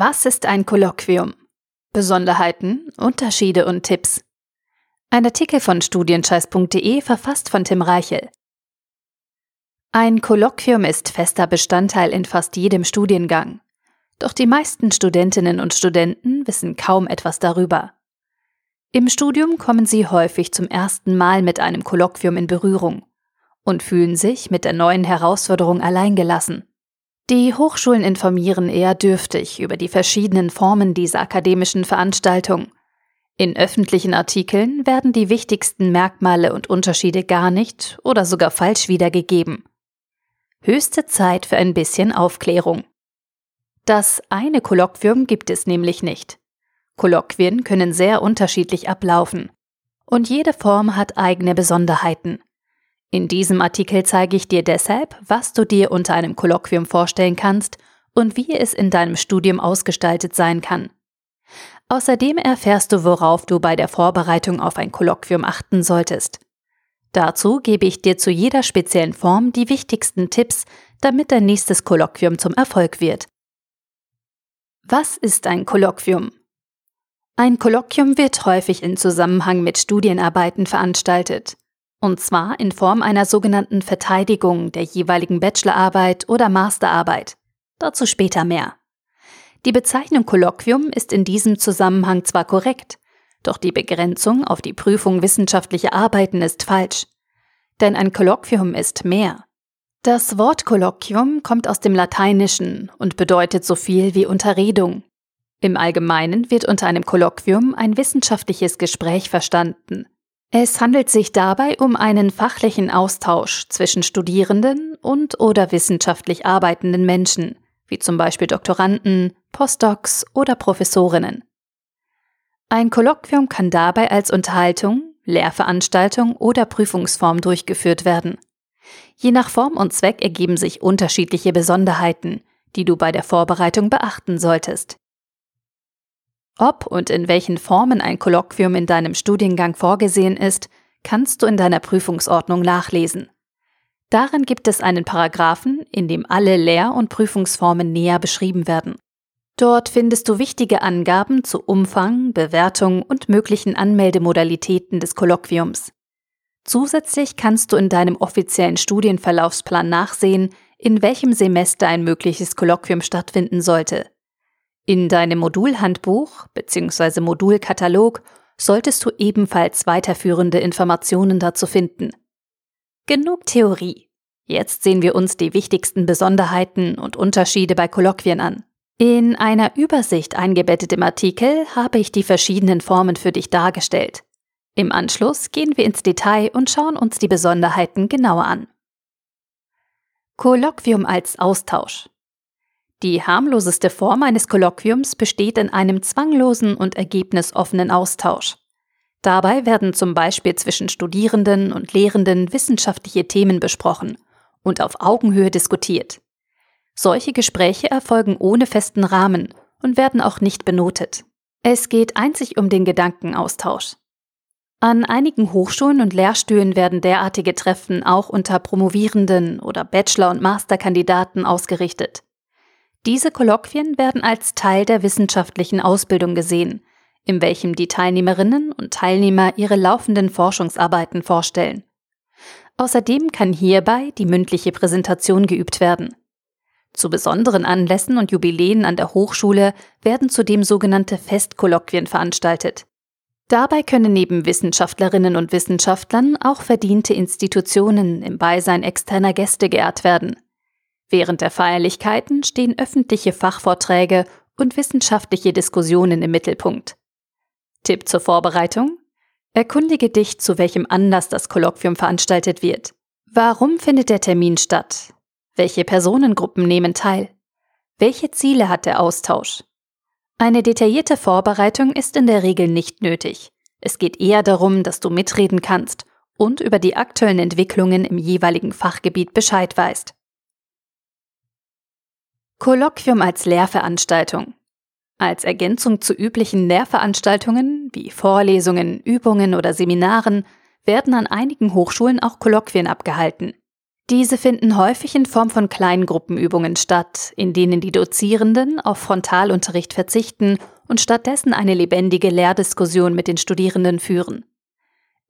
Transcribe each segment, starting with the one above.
Was ist ein Kolloquium? Besonderheiten, Unterschiede und Tipps. Ein Artikel von studienscheiß.de verfasst von Tim Reichel. Ein Kolloquium ist fester Bestandteil in fast jedem Studiengang. Doch die meisten Studentinnen und Studenten wissen kaum etwas darüber. Im Studium kommen sie häufig zum ersten Mal mit einem Kolloquium in Berührung und fühlen sich mit der neuen Herausforderung alleingelassen. Die Hochschulen informieren eher dürftig über die verschiedenen Formen dieser akademischen Veranstaltung. In öffentlichen Artikeln werden die wichtigsten Merkmale und Unterschiede gar nicht oder sogar falsch wiedergegeben. Höchste Zeit für ein bisschen Aufklärung. Das eine Kolloquium gibt es nämlich nicht. Kolloquien können sehr unterschiedlich ablaufen. Und jede Form hat eigene Besonderheiten. In diesem Artikel zeige ich dir deshalb, was du dir unter einem Kolloquium vorstellen kannst und wie es in deinem Studium ausgestaltet sein kann. Außerdem erfährst du, worauf du bei der Vorbereitung auf ein Kolloquium achten solltest. Dazu gebe ich dir zu jeder speziellen Form die wichtigsten Tipps, damit dein nächstes Kolloquium zum Erfolg wird. Was ist ein Kolloquium? Ein Kolloquium wird häufig in Zusammenhang mit Studienarbeiten veranstaltet und zwar in Form einer sogenannten Verteidigung der jeweiligen Bachelorarbeit oder Masterarbeit. Dazu später mehr. Die Bezeichnung Kolloquium ist in diesem Zusammenhang zwar korrekt, doch die Begrenzung auf die Prüfung wissenschaftlicher Arbeiten ist falsch. Denn ein Kolloquium ist mehr. Das Wort Kolloquium kommt aus dem Lateinischen und bedeutet so viel wie Unterredung. Im Allgemeinen wird unter einem Kolloquium ein wissenschaftliches Gespräch verstanden, es handelt sich dabei um einen fachlichen Austausch zwischen Studierenden und oder wissenschaftlich arbeitenden Menschen, wie zum Beispiel Doktoranden, Postdocs oder Professorinnen. Ein Kolloquium kann dabei als Unterhaltung, Lehrveranstaltung oder Prüfungsform durchgeführt werden. Je nach Form und Zweck ergeben sich unterschiedliche Besonderheiten, die du bei der Vorbereitung beachten solltest. Ob und in welchen Formen ein Kolloquium in deinem Studiengang vorgesehen ist, kannst du in deiner Prüfungsordnung nachlesen. Darin gibt es einen Paragraphen, in dem alle Lehr- und Prüfungsformen näher beschrieben werden. Dort findest du wichtige Angaben zu Umfang, Bewertung und möglichen Anmeldemodalitäten des Kolloquiums. Zusätzlich kannst du in deinem offiziellen Studienverlaufsplan nachsehen, in welchem Semester ein mögliches Kolloquium stattfinden sollte. In deinem Modulhandbuch bzw. Modulkatalog solltest du ebenfalls weiterführende Informationen dazu finden. Genug Theorie. Jetzt sehen wir uns die wichtigsten Besonderheiten und Unterschiede bei Kolloquien an. In einer Übersicht eingebettet im Artikel habe ich die verschiedenen Formen für dich dargestellt. Im Anschluss gehen wir ins Detail und schauen uns die Besonderheiten genauer an. Kolloquium als Austausch. Die harmloseste Form eines Kolloquiums besteht in einem zwanglosen und ergebnisoffenen Austausch. Dabei werden zum Beispiel zwischen Studierenden und Lehrenden wissenschaftliche Themen besprochen und auf Augenhöhe diskutiert. Solche Gespräche erfolgen ohne festen Rahmen und werden auch nicht benotet. Es geht einzig um den Gedankenaustausch. An einigen Hochschulen und Lehrstühlen werden derartige Treffen auch unter Promovierenden oder Bachelor- und Masterkandidaten ausgerichtet. Diese Kolloquien werden als Teil der wissenschaftlichen Ausbildung gesehen, in welchem die Teilnehmerinnen und Teilnehmer ihre laufenden Forschungsarbeiten vorstellen. Außerdem kann hierbei die mündliche Präsentation geübt werden. Zu besonderen Anlässen und Jubiläen an der Hochschule werden zudem sogenannte Festkolloquien veranstaltet. Dabei können neben Wissenschaftlerinnen und Wissenschaftlern auch verdiente Institutionen im Beisein externer Gäste geehrt werden. Während der Feierlichkeiten stehen öffentliche Fachvorträge und wissenschaftliche Diskussionen im Mittelpunkt. Tipp zur Vorbereitung? Erkundige dich, zu welchem Anlass das Kolloquium veranstaltet wird. Warum findet der Termin statt? Welche Personengruppen nehmen teil? Welche Ziele hat der Austausch? Eine detaillierte Vorbereitung ist in der Regel nicht nötig. Es geht eher darum, dass du mitreden kannst und über die aktuellen Entwicklungen im jeweiligen Fachgebiet Bescheid weißt. Kolloquium als Lehrveranstaltung. Als Ergänzung zu üblichen Lehrveranstaltungen wie Vorlesungen, Übungen oder Seminaren werden an einigen Hochschulen auch Kolloquien abgehalten. Diese finden häufig in Form von Kleingruppenübungen statt, in denen die Dozierenden auf Frontalunterricht verzichten und stattdessen eine lebendige Lehrdiskussion mit den Studierenden führen.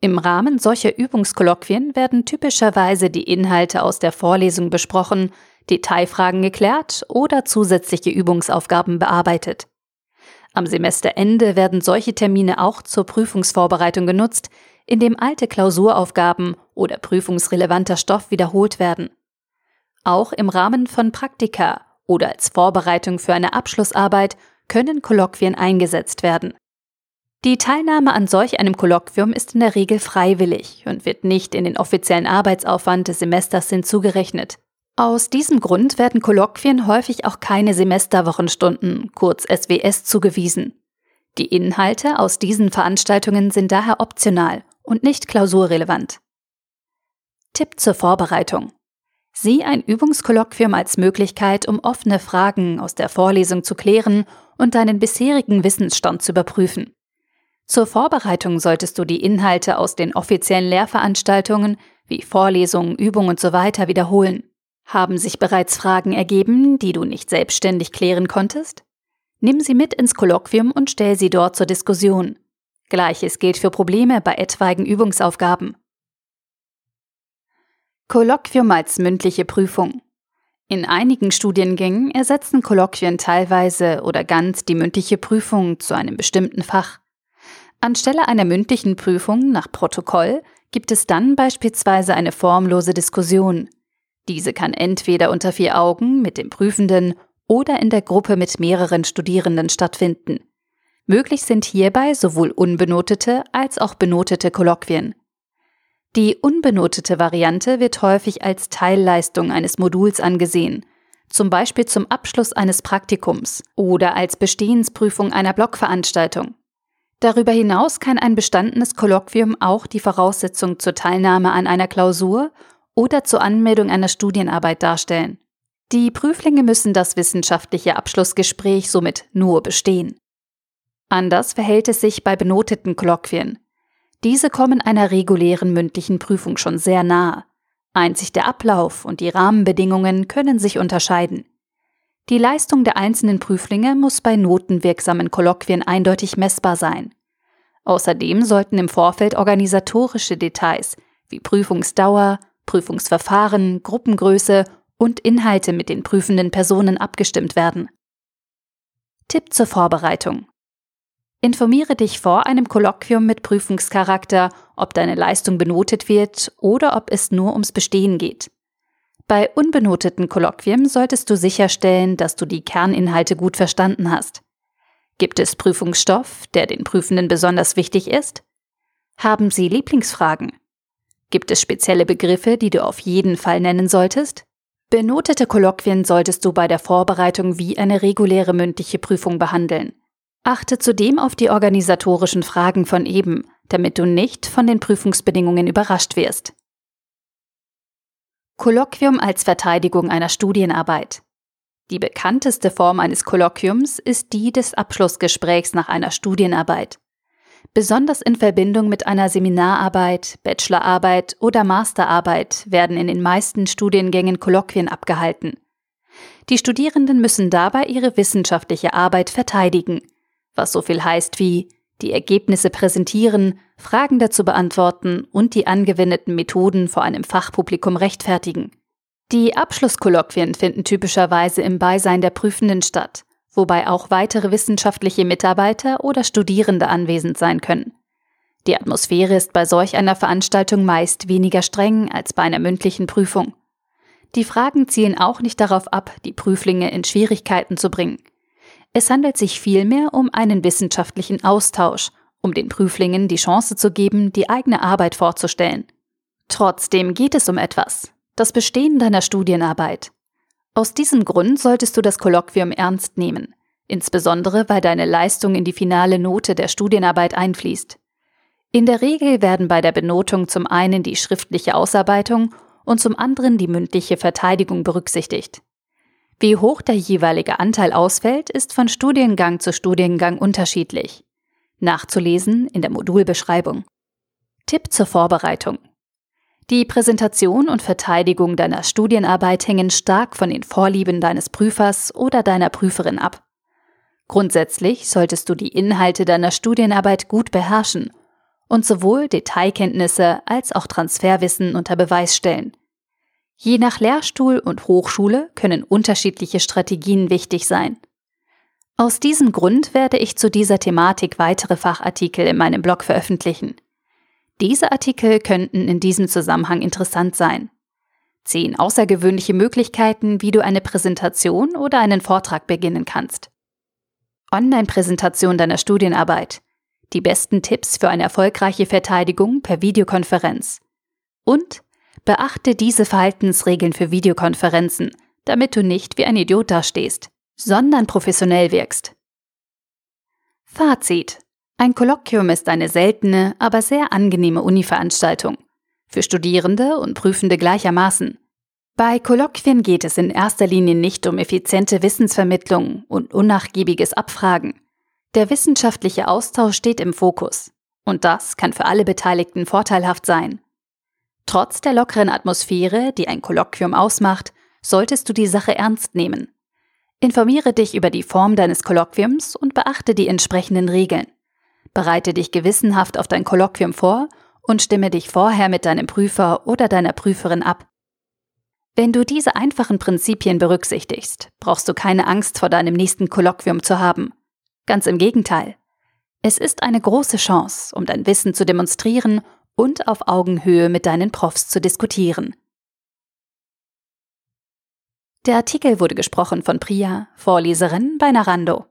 Im Rahmen solcher Übungskolloquien werden typischerweise die Inhalte aus der Vorlesung besprochen, Detailfragen geklärt oder zusätzliche Übungsaufgaben bearbeitet. Am Semesterende werden solche Termine auch zur Prüfungsvorbereitung genutzt, indem alte Klausuraufgaben oder prüfungsrelevanter Stoff wiederholt werden. Auch im Rahmen von Praktika oder als Vorbereitung für eine Abschlussarbeit können Kolloquien eingesetzt werden. Die Teilnahme an solch einem Kolloquium ist in der Regel freiwillig und wird nicht in den offiziellen Arbeitsaufwand des Semesters hinzugerechnet. Aus diesem Grund werden Kolloquien häufig auch keine Semesterwochenstunden, kurz SWS, zugewiesen. Die Inhalte aus diesen Veranstaltungen sind daher optional und nicht klausurrelevant. Tipp zur Vorbereitung. Sieh ein Übungskolloquium als Möglichkeit, um offene Fragen aus der Vorlesung zu klären und deinen bisherigen Wissensstand zu überprüfen. Zur Vorbereitung solltest du die Inhalte aus den offiziellen Lehrveranstaltungen wie Vorlesungen, Übungen usw. So wiederholen. Haben sich bereits Fragen ergeben, die du nicht selbstständig klären konntest? Nimm sie mit ins Kolloquium und stell sie dort zur Diskussion. Gleiches gilt für Probleme bei etwaigen Übungsaufgaben. Kolloquium als mündliche Prüfung. In einigen Studiengängen ersetzen Kolloquien teilweise oder ganz die mündliche Prüfung zu einem bestimmten Fach. Anstelle einer mündlichen Prüfung nach Protokoll gibt es dann beispielsweise eine formlose Diskussion. Diese kann entweder unter vier Augen mit dem Prüfenden oder in der Gruppe mit mehreren Studierenden stattfinden. Möglich sind hierbei sowohl unbenotete als auch benotete Kolloquien. Die unbenotete Variante wird häufig als Teilleistung eines Moduls angesehen, zum Beispiel zum Abschluss eines Praktikums oder als Bestehensprüfung einer Blockveranstaltung. Darüber hinaus kann ein bestandenes Kolloquium auch die Voraussetzung zur Teilnahme an einer Klausur oder zur Anmeldung einer Studienarbeit darstellen. Die Prüflinge müssen das wissenschaftliche Abschlussgespräch somit nur bestehen. Anders verhält es sich bei benoteten Kolloquien. Diese kommen einer regulären mündlichen Prüfung schon sehr nahe. Einzig der Ablauf und die Rahmenbedingungen können sich unterscheiden. Die Leistung der einzelnen Prüflinge muss bei notenwirksamen Kolloquien eindeutig messbar sein. Außerdem sollten im Vorfeld organisatorische Details wie Prüfungsdauer, Prüfungsverfahren, Gruppengröße und Inhalte mit den prüfenden Personen abgestimmt werden. Tipp zur Vorbereitung. Informiere dich vor einem Kolloquium mit Prüfungscharakter, ob deine Leistung benotet wird oder ob es nur ums Bestehen geht. Bei unbenoteten Kolloquien solltest du sicherstellen, dass du die Kerninhalte gut verstanden hast. Gibt es Prüfungsstoff, der den Prüfenden besonders wichtig ist? Haben sie Lieblingsfragen? Gibt es spezielle Begriffe, die du auf jeden Fall nennen solltest? Benotete Kolloquien solltest du bei der Vorbereitung wie eine reguläre mündliche Prüfung behandeln. Achte zudem auf die organisatorischen Fragen von eben, damit du nicht von den Prüfungsbedingungen überrascht wirst. Kolloquium als Verteidigung einer Studienarbeit. Die bekannteste Form eines Kolloquiums ist die des Abschlussgesprächs nach einer Studienarbeit. Besonders in Verbindung mit einer Seminararbeit, Bachelorarbeit oder Masterarbeit werden in den meisten Studiengängen Kolloquien abgehalten. Die Studierenden müssen dabei ihre wissenschaftliche Arbeit verteidigen, was so viel heißt wie die Ergebnisse präsentieren, Fragen dazu beantworten und die angewendeten Methoden vor einem Fachpublikum rechtfertigen. Die Abschlusskolloquien finden typischerweise im Beisein der Prüfenden statt, wobei auch weitere wissenschaftliche Mitarbeiter oder Studierende anwesend sein können. Die Atmosphäre ist bei solch einer Veranstaltung meist weniger streng als bei einer mündlichen Prüfung. Die Fragen zielen auch nicht darauf ab, die Prüflinge in Schwierigkeiten zu bringen. Es handelt sich vielmehr um einen wissenschaftlichen Austausch, um den Prüflingen die Chance zu geben, die eigene Arbeit vorzustellen. Trotzdem geht es um etwas, das Bestehen deiner Studienarbeit. Aus diesem Grund solltest du das Kolloquium ernst nehmen, insbesondere weil deine Leistung in die finale Note der Studienarbeit einfließt. In der Regel werden bei der Benotung zum einen die schriftliche Ausarbeitung und zum anderen die mündliche Verteidigung berücksichtigt. Wie hoch der jeweilige Anteil ausfällt, ist von Studiengang zu Studiengang unterschiedlich. Nachzulesen in der Modulbeschreibung. Tipp zur Vorbereitung. Die Präsentation und Verteidigung deiner Studienarbeit hängen stark von den Vorlieben deines Prüfers oder deiner Prüferin ab. Grundsätzlich solltest du die Inhalte deiner Studienarbeit gut beherrschen und sowohl Detailkenntnisse als auch Transferwissen unter Beweis stellen. Je nach Lehrstuhl und Hochschule können unterschiedliche Strategien wichtig sein. Aus diesem Grund werde ich zu dieser Thematik weitere Fachartikel in meinem Blog veröffentlichen. Diese Artikel könnten in diesem Zusammenhang interessant sein. Zehn außergewöhnliche Möglichkeiten, wie du eine Präsentation oder einen Vortrag beginnen kannst. Online-Präsentation deiner Studienarbeit. Die besten Tipps für eine erfolgreiche Verteidigung per Videokonferenz. Und beachte diese Verhaltensregeln für Videokonferenzen, damit du nicht wie ein Idiot dastehst, sondern professionell wirkst. Fazit. Ein Kolloquium ist eine seltene, aber sehr angenehme Uni-Veranstaltung. Für Studierende und Prüfende gleichermaßen. Bei Kolloquien geht es in erster Linie nicht um effiziente Wissensvermittlung und unnachgiebiges Abfragen. Der wissenschaftliche Austausch steht im Fokus. Und das kann für alle Beteiligten vorteilhaft sein. Trotz der lockeren Atmosphäre, die ein Kolloquium ausmacht, solltest du die Sache ernst nehmen. Informiere dich über die Form deines Kolloquiums und beachte die entsprechenden Regeln. Bereite dich gewissenhaft auf dein Kolloquium vor und stimme dich vorher mit deinem Prüfer oder deiner Prüferin ab. Wenn du diese einfachen Prinzipien berücksichtigst, brauchst du keine Angst vor deinem nächsten Kolloquium zu haben. Ganz im Gegenteil. Es ist eine große Chance, um dein Wissen zu demonstrieren und auf Augenhöhe mit deinen Profs zu diskutieren. Der Artikel wurde gesprochen von Priya, Vorleserin bei Narando.